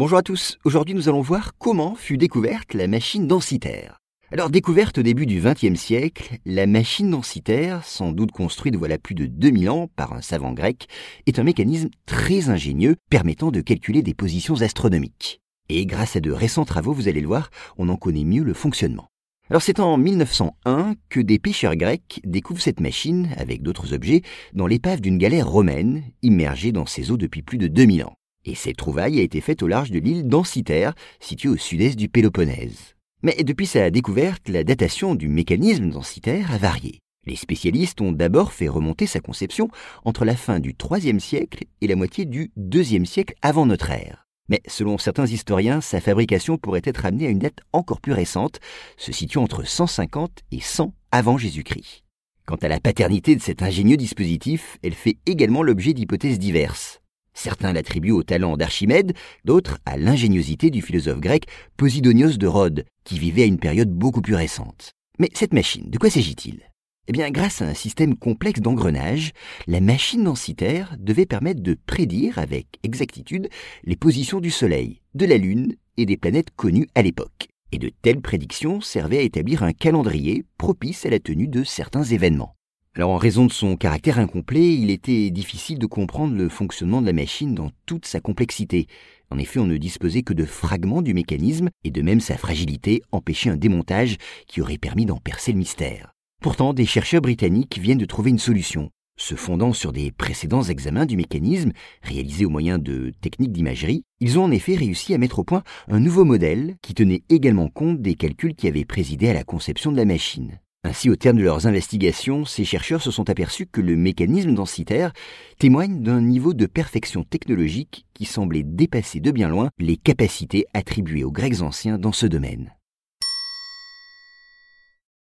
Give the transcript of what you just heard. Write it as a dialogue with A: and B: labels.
A: Bonjour à tous, aujourd'hui nous allons voir comment fut découverte la machine densitaire. Alors découverte au début du XXe siècle, la machine densitaire, sans doute construite voilà plus de 2000 ans par un savant grec, est un mécanisme très ingénieux permettant de calculer des positions astronomiques. Et grâce à de récents travaux, vous allez le voir, on en connaît mieux le fonctionnement. Alors c'est en 1901 que des pêcheurs grecs découvrent cette machine, avec d'autres objets, dans l'épave d'une galère romaine, immergée dans ses eaux depuis plus de 2000 ans. Et cette trouvaille a été faite au large de l'île Densitaire, située au sud-est du Péloponnèse. Mais depuis sa découverte, la datation du mécanisme densitaire a varié. Les spécialistes ont d'abord fait remonter sa conception entre la fin du IIIe siècle et la moitié du IIe siècle avant notre ère. Mais selon certains historiens, sa fabrication pourrait être amenée à une date encore plus récente, se situant entre 150 et 100 avant Jésus-Christ. Quant à la paternité de cet ingénieux dispositif, elle fait également l'objet d'hypothèses diverses. Certains l'attribuent au talent d'Archimède, d'autres à l'ingéniosité du philosophe grec Posidonios de Rhodes, qui vivait à une période beaucoup plus récente. Mais cette machine, de quoi s'agit-il? Eh bien, grâce à un système complexe d'engrenage, la machine densitaire devait permettre de prédire avec exactitude les positions du Soleil, de la Lune et des planètes connues à l'époque. Et de telles prédictions servaient à établir un calendrier propice à la tenue de certains événements. Alors en raison de son caractère incomplet, il était difficile de comprendre le fonctionnement de la machine dans toute sa complexité. En effet, on ne disposait que de fragments du mécanisme, et de même sa fragilité empêchait un démontage qui aurait permis d'en percer le mystère. Pourtant, des chercheurs britanniques viennent de trouver une solution. Se fondant sur des précédents examens du mécanisme, réalisés au moyen de techniques d'imagerie, ils ont en effet réussi à mettre au point un nouveau modèle qui tenait également compte des calculs qui avaient présidé à la conception de la machine. Ainsi, au terme de leurs investigations, ces chercheurs se sont aperçus que le mécanisme densitaire témoigne d'un niveau de perfection technologique qui semblait dépasser de bien loin les capacités attribuées aux Grecs anciens dans ce domaine.